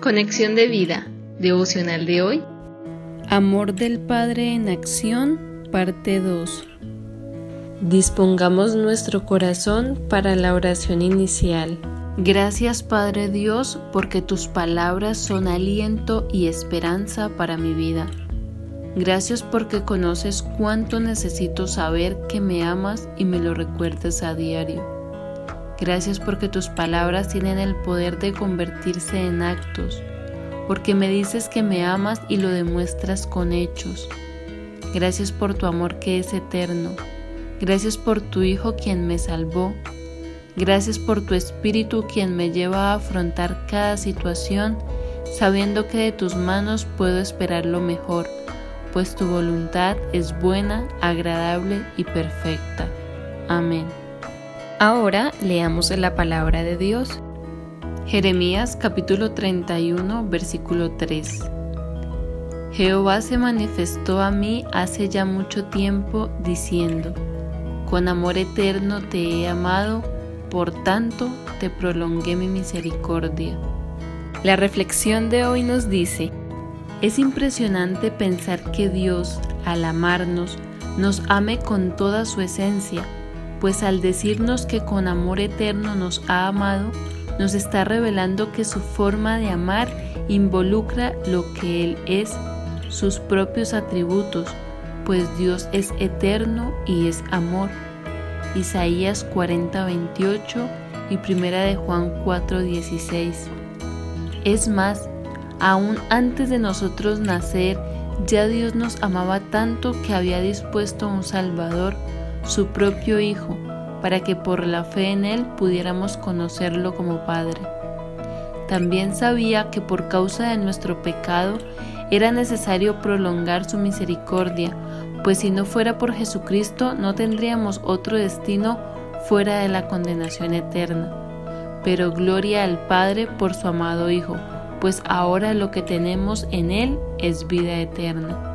Conexión de vida, devocional de hoy. Amor del Padre en acción, parte 2. Dispongamos nuestro corazón para la oración inicial. Gracias Padre Dios porque tus palabras son aliento y esperanza para mi vida. Gracias porque conoces cuánto necesito saber que me amas y me lo recuerdes a diario. Gracias porque tus palabras tienen el poder de convertirse en actos, porque me dices que me amas y lo demuestras con hechos. Gracias por tu amor que es eterno. Gracias por tu Hijo quien me salvó. Gracias por tu Espíritu quien me lleva a afrontar cada situación sabiendo que de tus manos puedo esperar lo mejor, pues tu voluntad es buena, agradable y perfecta. Amén. Ahora leamos la palabra de Dios. Jeremías capítulo 31 versículo 3. Jehová se manifestó a mí hace ya mucho tiempo diciendo, con amor eterno te he amado, por tanto te prolongué mi misericordia. La reflexión de hoy nos dice, es impresionante pensar que Dios, al amarnos, nos ame con toda su esencia, pues al decirnos que con amor eterno nos ha amado, nos está revelando que su forma de amar involucra lo que Él es, sus propios atributos, pues Dios es eterno y es amor. Isaías 40:28 y Primera de Juan 4:16. Es más, aún antes de nosotros nacer, ya Dios nos amaba tanto que había dispuesto un Salvador su propio Hijo, para que por la fe en Él pudiéramos conocerlo como Padre. También sabía que por causa de nuestro pecado era necesario prolongar su misericordia, pues si no fuera por Jesucristo no tendríamos otro destino fuera de la condenación eterna. Pero gloria al Padre por su amado Hijo, pues ahora lo que tenemos en Él es vida eterna.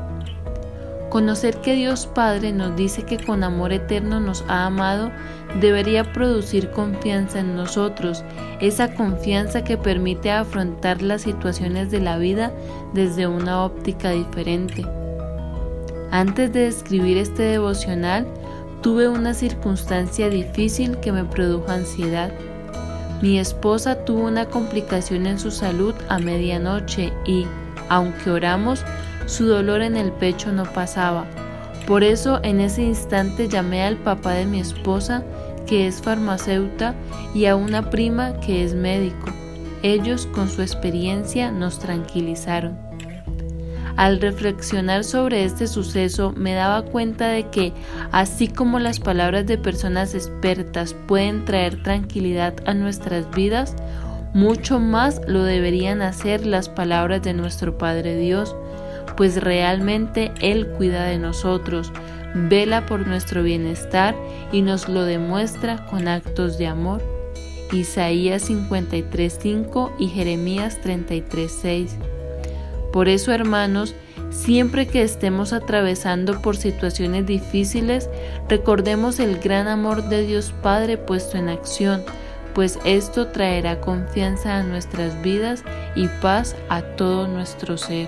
Conocer que Dios Padre nos dice que con amor eterno nos ha amado debería producir confianza en nosotros, esa confianza que permite afrontar las situaciones de la vida desde una óptica diferente. Antes de escribir este devocional, tuve una circunstancia difícil que me produjo ansiedad. Mi esposa tuvo una complicación en su salud a medianoche y, aunque oramos, su dolor en el pecho no pasaba. Por eso en ese instante llamé al papá de mi esposa, que es farmacéuta, y a una prima que es médico. Ellos con su experiencia nos tranquilizaron. Al reflexionar sobre este suceso me daba cuenta de que, así como las palabras de personas expertas pueden traer tranquilidad a nuestras vidas, mucho más lo deberían hacer las palabras de nuestro Padre Dios, pues realmente Él cuida de nosotros, vela por nuestro bienestar y nos lo demuestra con actos de amor. Isaías 53:5 y Jeremías 33:6. Por eso, hermanos, siempre que estemos atravesando por situaciones difíciles, recordemos el gran amor de Dios Padre puesto en acción, pues esto traerá confianza a nuestras vidas y paz a todo nuestro ser.